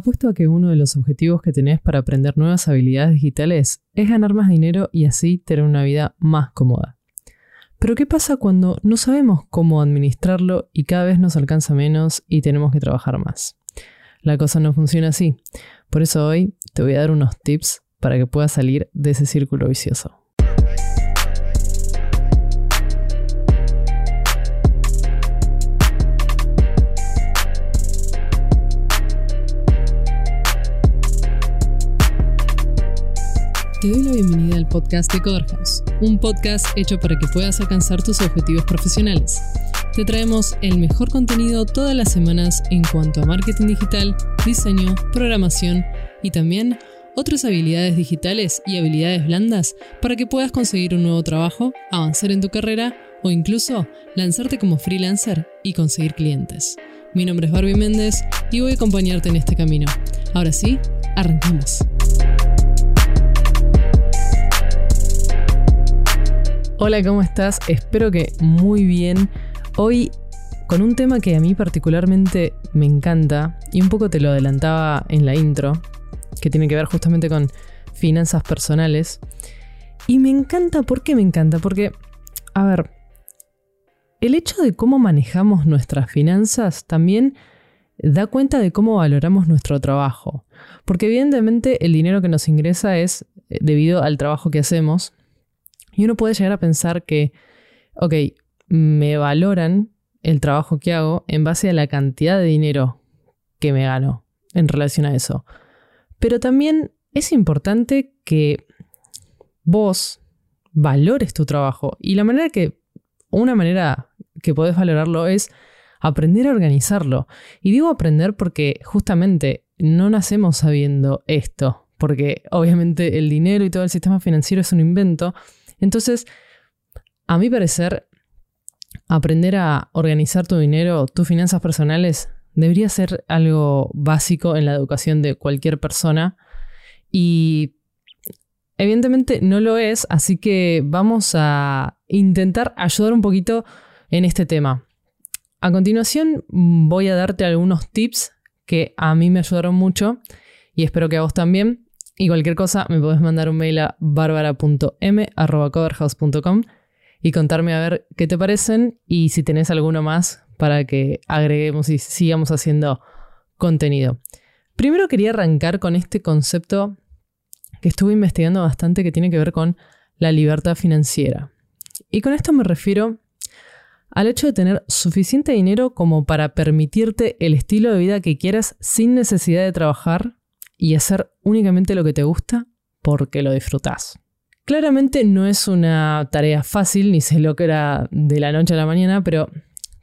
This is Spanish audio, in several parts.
Apuesto a que uno de los objetivos que tenés para aprender nuevas habilidades digitales es ganar más dinero y así tener una vida más cómoda. Pero ¿qué pasa cuando no sabemos cómo administrarlo y cada vez nos alcanza menos y tenemos que trabajar más? La cosa no funciona así. Por eso hoy te voy a dar unos tips para que puedas salir de ese círculo vicioso. Te doy la bienvenida al podcast de Coder un podcast hecho para que puedas alcanzar tus objetivos profesionales. Te traemos el mejor contenido todas las semanas en cuanto a marketing digital, diseño, programación y también otras habilidades digitales y habilidades blandas para que puedas conseguir un nuevo trabajo, avanzar en tu carrera o incluso lanzarte como freelancer y conseguir clientes. Mi nombre es Barbie Méndez y voy a acompañarte en este camino. Ahora sí, arrancamos. Hola, ¿cómo estás? Espero que muy bien. Hoy con un tema que a mí particularmente me encanta y un poco te lo adelantaba en la intro, que tiene que ver justamente con finanzas personales. Y me encanta, ¿por qué me encanta? Porque, a ver, el hecho de cómo manejamos nuestras finanzas también da cuenta de cómo valoramos nuestro trabajo. Porque evidentemente el dinero que nos ingresa es eh, debido al trabajo que hacemos y uno puede llegar a pensar que, ok, me valoran el trabajo que hago en base a la cantidad de dinero que me gano en relación a eso. Pero también es importante que vos valores tu trabajo. Y la manera que, una manera que podés valorarlo es aprender a organizarlo. Y digo aprender porque justamente no nacemos sabiendo esto, porque obviamente el dinero y todo el sistema financiero es un invento entonces, a mi parecer, aprender a organizar tu dinero, tus finanzas personales, debería ser algo básico en la educación de cualquier persona. Y evidentemente no lo es, así que vamos a intentar ayudar un poquito en este tema. A continuación voy a darte algunos tips que a mí me ayudaron mucho y espero que a vos también. Y cualquier cosa me podés mandar un mail a barbara.m.coverhouse.com y contarme a ver qué te parecen y si tenés alguno más para que agreguemos y sigamos haciendo contenido. Primero quería arrancar con este concepto que estuve investigando bastante que tiene que ver con la libertad financiera. Y con esto me refiero al hecho de tener suficiente dinero como para permitirte el estilo de vida que quieras sin necesidad de trabajar y hacer únicamente lo que te gusta porque lo disfrutas. Claramente no es una tarea fácil ni se logra de la noche a la mañana, pero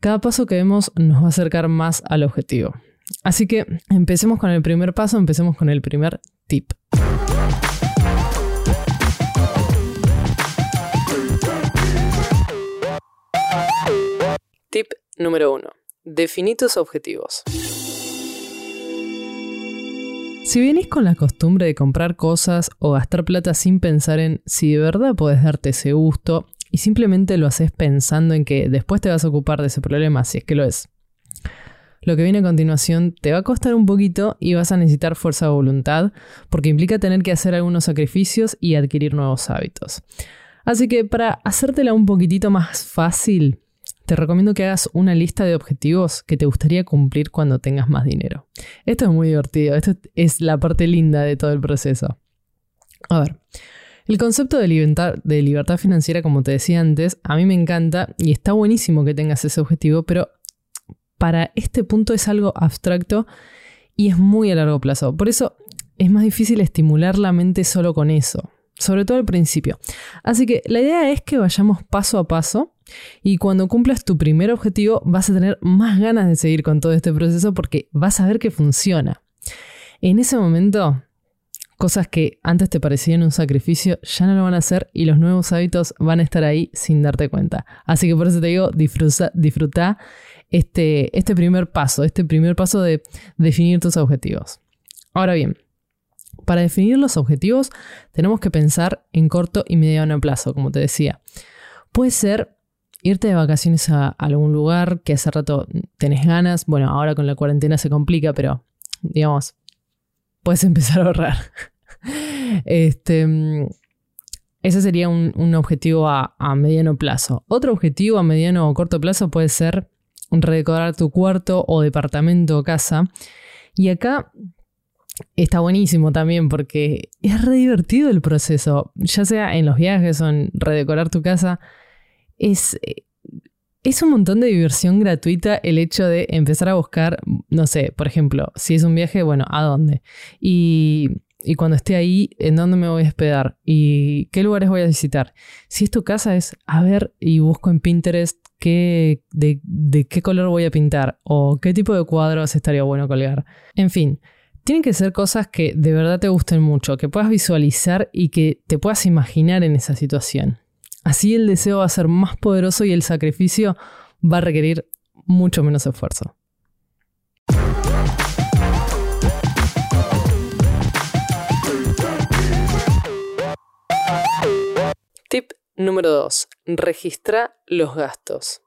cada paso que vemos nos va a acercar más al objetivo. Así que empecemos con el primer paso, empecemos con el primer tip. Tip número 1. Definí tus objetivos. Si vienes con la costumbre de comprar cosas o gastar plata sin pensar en si de verdad puedes darte ese gusto y simplemente lo haces pensando en que después te vas a ocupar de ese problema, si es que lo es. Lo que viene a continuación te va a costar un poquito y vas a necesitar fuerza de voluntad porque implica tener que hacer algunos sacrificios y adquirir nuevos hábitos. Así que para hacértela un poquitito más fácil, te recomiendo que hagas una lista de objetivos que te gustaría cumplir cuando tengas más dinero. Esto es muy divertido, esto es la parte linda de todo el proceso. A ver, el concepto de libertad, de libertad financiera, como te decía antes, a mí me encanta y está buenísimo que tengas ese objetivo, pero para este punto es algo abstracto y es muy a largo plazo. Por eso es más difícil estimular la mente solo con eso, sobre todo al principio. Así que la idea es que vayamos paso a paso y cuando cumplas tu primer objetivo vas a tener más ganas de seguir con todo este proceso porque vas a ver que funciona. En ese momento, cosas que antes te parecían un sacrificio ya no lo van a hacer y los nuevos hábitos van a estar ahí sin darte cuenta. Así que por eso te digo, disfruta, este, este primer paso, este primer paso de definir tus objetivos. Ahora bien, para definir los objetivos tenemos que pensar en corto y mediano plazo, como te decía. Puede ser irte de vacaciones a algún lugar que hace rato tenés ganas. Bueno, ahora con la cuarentena se complica, pero digamos, puedes empezar a ahorrar. este, ese sería un, objetivo a, a, mediano plazo. Otro objetivo a mediano o corto plazo puede ser redecorar tu cuarto o departamento o casa. Y acá está buenísimo también porque es re divertido el proceso, ya sea en los viajes o en redecorar tu casa. Es, es un montón de diversión gratuita el hecho de empezar a buscar, no sé, por ejemplo, si es un viaje, bueno, ¿a dónde? Y, cuando esté ahí, ¿en dónde me voy a hospedar? ¿Y qué lugares voy a visitar? Si es tu casa, es a ver y busco en Pinterest qué, de, de qué color voy a pintar o qué tipo de cuadros estaría bueno colgar. En fin, tienen que ser cosas que de verdad te gusten mucho, que puedas visualizar y que te puedas imaginar en esa situación. Así el deseo va a ser más poderoso y el sacrificio va a requerir mucho menos esfuerzo. Tip número 2. Registra los gastos.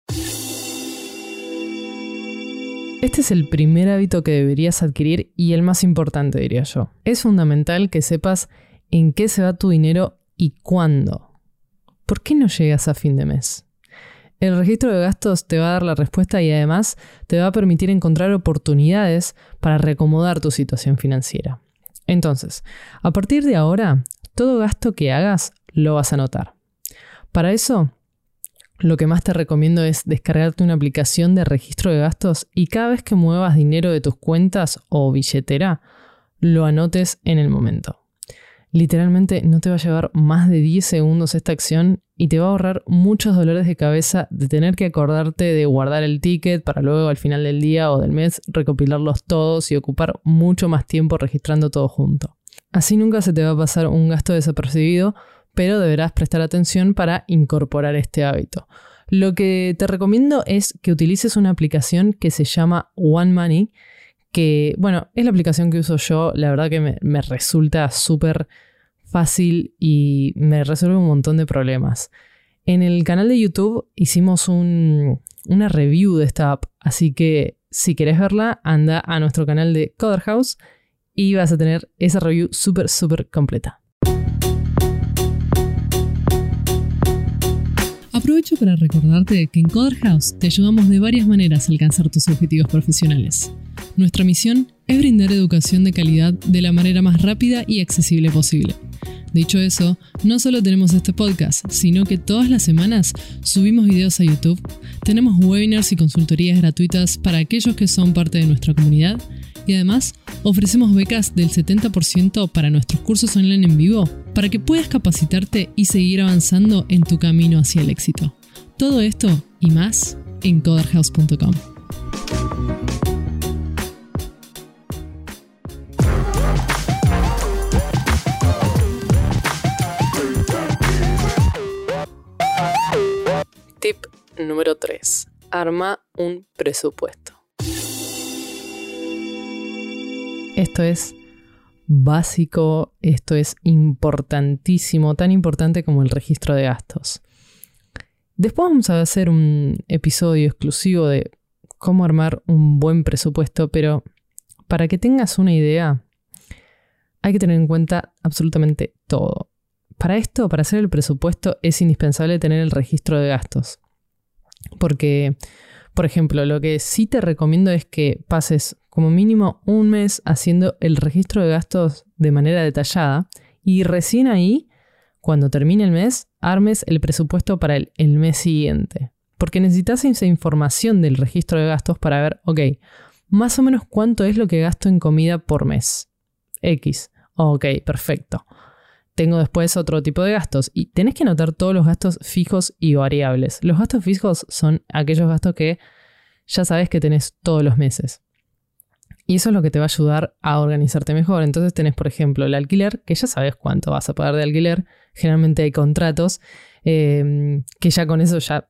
Este es el primer hábito que deberías adquirir y el más importante, diría yo. Es fundamental que sepas en qué se va tu dinero y cuándo. ¿Por qué no llegas a fin de mes? El registro de gastos te va a dar la respuesta y además te va a permitir encontrar oportunidades para reacomodar tu situación financiera. Entonces, a partir de ahora, todo gasto que hagas lo vas a notar. Para eso, lo que más te recomiendo es descargarte una aplicación de registro de gastos y cada vez que muevas dinero de tus cuentas o billetera, lo anotes en el momento. Literalmente no te va a llevar más de 10 segundos esta acción y te va a ahorrar muchos dolores de cabeza de tener que acordarte de guardar el ticket para luego al final del día o del mes recopilarlos todos y ocupar mucho más tiempo registrando todo junto. Así nunca se te va a pasar un gasto desapercibido pero deberás prestar atención para incorporar este hábito. Lo que te recomiendo es que utilices una aplicación que se llama One Money, que, bueno, es la aplicación que uso yo, la verdad que me, resulta súper fácil y me resuelve un montón de problemas. En el canal de YouTube hicimos una review de esta app, así que si querés verla, anda a nuestro canal de Coder House y vas a tener esa review súper, súper completa. Aprovecho para recordarte que en Coder House te ayudamos de varias maneras a alcanzar tus objetivos profesionales. Nuestra misión es brindar educación de calidad de la manera más rápida y accesible posible. Dicho eso, no solo tenemos este podcast, sino que todas las semanas subimos videos a YouTube, tenemos webinars y consultorías gratuitas para aquellos que son parte de nuestra comunidad y además ofrecemos becas del 70% para nuestros cursos online en vivo para que puedas capacitarte y seguir avanzando en tu camino hacia el éxito. Todo esto y más en coderhouse.com. Tip número 3. Arma un presupuesto. Esto es básico, esto es importantísimo, tan importante como el registro de gastos. Después vamos a hacer un episodio exclusivo de cómo armar un buen presupuesto, pero para que tengas una idea, hay que tener en cuenta absolutamente todo. Para esto, para hacer el presupuesto, es indispensable tener el registro de gastos. Porque, por ejemplo, lo que sí te recomiendo es que pases como mínimo un mes haciendo el registro de gastos de manera detallada y recién ahí, cuando termine el mes, armes el presupuesto para el, mes siguiente. Porque necesitas esa información del registro de gastos para ver, ok, más o menos cuánto es lo que gasto en comida por mes. X. Ok, perfecto. Tengo después otro tipo de gastos y tenés que anotar todos los gastos fijos y variables. Los gastos fijos son aquellos gastos que ya sabes que tenés todos los meses. Y eso es lo que te va a ayudar a organizarte mejor. Entonces tenés, por ejemplo, el alquiler, que ya sabes cuánto vas a pagar de alquiler. Generalmente hay contratos em, que ya con eso ya,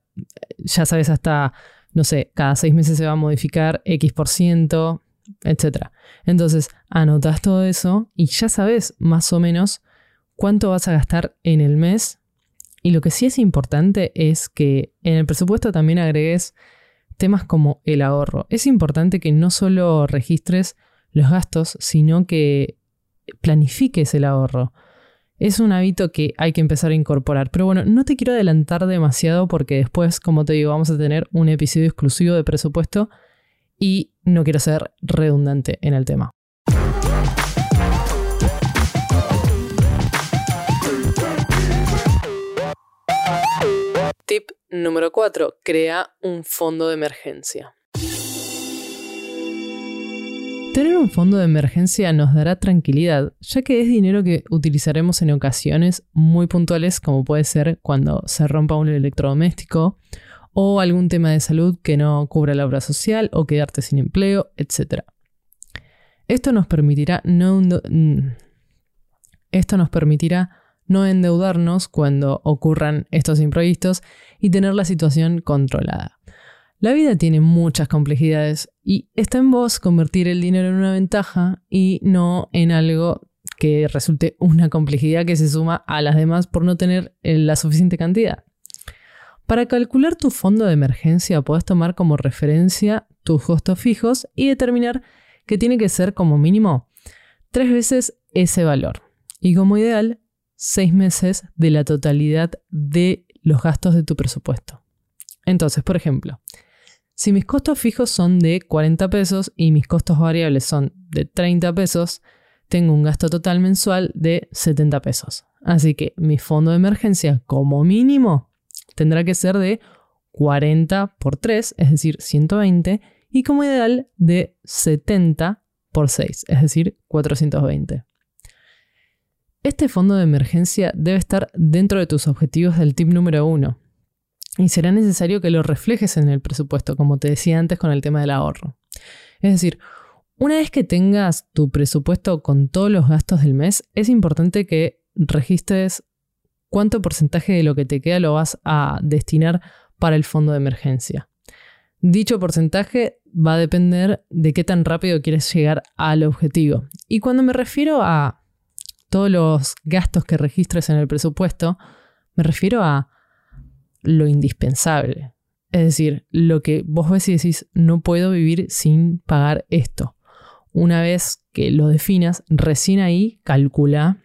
ya sabes hasta, no sé, cada seis meses se va a modificar X por ciento, etc. Entonces anotas todo eso y ya sabes más o menos cuánto vas a gastar en el mes. Y lo que sí es importante es que en el presupuesto también agregues temas como el ahorro. Es importante que no solo registres los gastos, sino que planifiques el ahorro. Es un hábito que hay que empezar a incorporar. Pero bueno, no te quiero adelantar demasiado porque después, como te digo, vamos a tener un episodio exclusivo de presupuesto y no quiero ser redundante en el tema. Número 4. Crea un fondo de emergencia. Tener un fondo de emergencia nos dará tranquilidad, ya que es dinero que utilizaremos en ocasiones muy puntuales como puede ser cuando se rompa un electrodoméstico o algún tema de salud que no cubra la obra social o quedarte sin empleo, etc. Esto nos permitirá no, esto nos permitirá no endeudarnos cuando ocurran estos imprevistos y tener la situación controlada. La vida tiene muchas complejidades y está en vos convertir el dinero en una ventaja y no en algo que resulte una complejidad que se suma a las demás por no tener eh, la suficiente cantidad. Para calcular tu fondo de emergencia puedes tomar como referencia tus costos fijos y determinar que tiene que ser como mínimo tres veces ese valor y como ideal seis meses de la totalidad de los gastos de tu presupuesto. Entonces, por ejemplo, si mis costos fijos son de 40 pesos y mis costos variables son de 30 pesos, tengo un gasto total mensual de 70 pesos. Así que mi fondo de emergencia como mínimo tendrá que ser de 40 por 3, es decir, 120, y como ideal de 70 por 6, es decir, 420. Este fondo de emergencia debe estar dentro de tus objetivos del tip número uno. Y será necesario que lo reflejes en el presupuesto, como te decía antes con el tema del ahorro. Es decir, una vez que tengas tu presupuesto con todos los gastos del mes, es importante que registres cuánto porcentaje de lo que te queda lo vas a destinar para el fondo de emergencia. Dicho porcentaje va a depender de qué tan rápido quieres llegar al objetivo. Y cuando me refiero a todos los gastos que registres en el presupuesto, me refiero a lo indispensable. Es decir, lo que vos ves y decís, no puedo vivir sin pagar esto. Una vez que lo definas, recién ahí calcula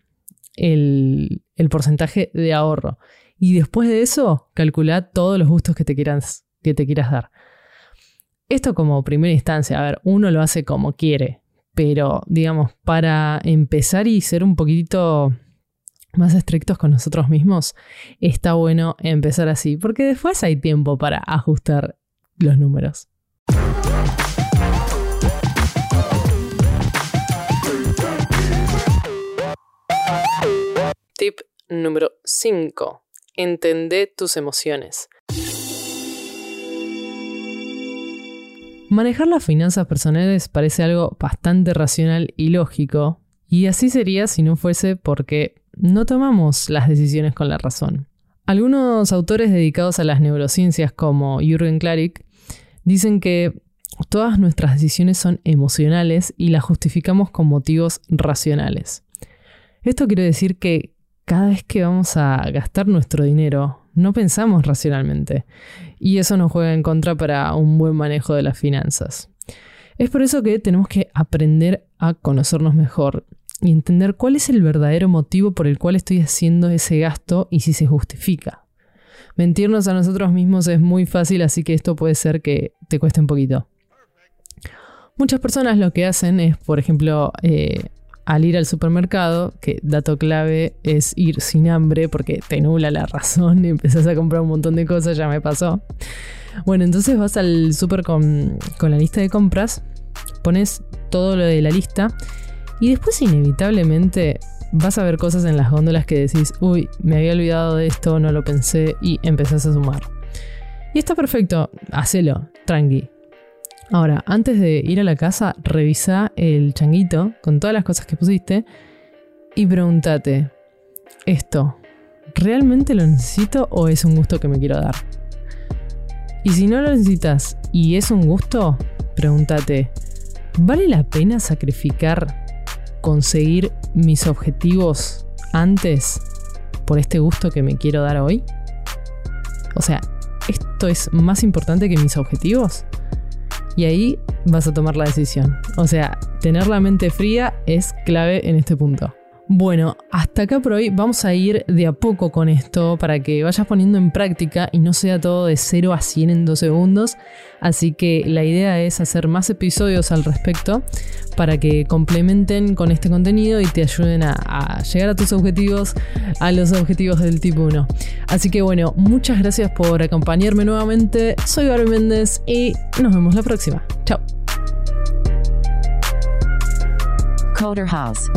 el, porcentaje de ahorro. Y después de eso, calcula todos los gustos que te, quieras, que te quieras dar. Esto como primera instancia, a ver, uno lo hace como quiere pero digamos, para empezar y ser un poquito más estrictos con nosotros mismos, está bueno empezar así, porque después hay tiempo para ajustar los números. Tip número 5. Entendé tus emociones. Manejar las finanzas personales parece algo bastante racional y lógico, y así sería si no fuese porque no tomamos las decisiones con la razón. Algunos autores dedicados a las neurociencias como Jürgen Klarik dicen que todas nuestras decisiones son emocionales y las justificamos con motivos racionales. Esto quiere decir que cada vez que vamos a gastar nuestro dinero, no pensamos racionalmente y eso nos juega en contra para un buen manejo de las finanzas. Es por eso que tenemos que aprender a conocernos mejor y entender cuál es el verdadero motivo por el cual estoy haciendo ese gasto y si se justifica. Mentirnos a nosotros mismos es muy fácil, así que esto puede ser que te cueste un poquito. Muchas personas lo que hacen es, por ejemplo, eh, al ir al supermercado, que dato clave es ir sin hambre porque te nula la razón empezás a comprar un montón de cosas, ya me pasó. Bueno, entonces vas al super con, con la lista de compras, pones todo lo de la lista y después inevitablemente vas a ver cosas en las góndolas que decís, uy, me había olvidado de esto, no lo pensé y empezás a sumar. Y está perfecto, hacelo, tranqui. Ahora, antes de ir a la casa, revisa el changuito con todas las cosas que pusiste y pregúntate, ¿esto realmente lo necesito o es un gusto que me quiero dar? Y si no lo necesitas y es un gusto, pregúntate, ¿vale la pena sacrificar conseguir mis objetivos antes por este gusto que me quiero dar hoy? O sea, ¿esto es más importante que mis objetivos? Y ahí vas a tomar la decisión. O sea, tener la mente fría es clave en este punto. Bueno, hasta acá por hoy vamos a ir de a poco con esto para que vayas poniendo en práctica y no sea todo de 0 a 100 en 2 segundos. Así que la idea es hacer más episodios al respecto para que complementen con este contenido y te ayuden a, llegar a tus objetivos, a los objetivos del tipo 1. Así que bueno, muchas gracias por acompañarme nuevamente. Soy Barbie Méndez y nos vemos la próxima. Chao. Coder House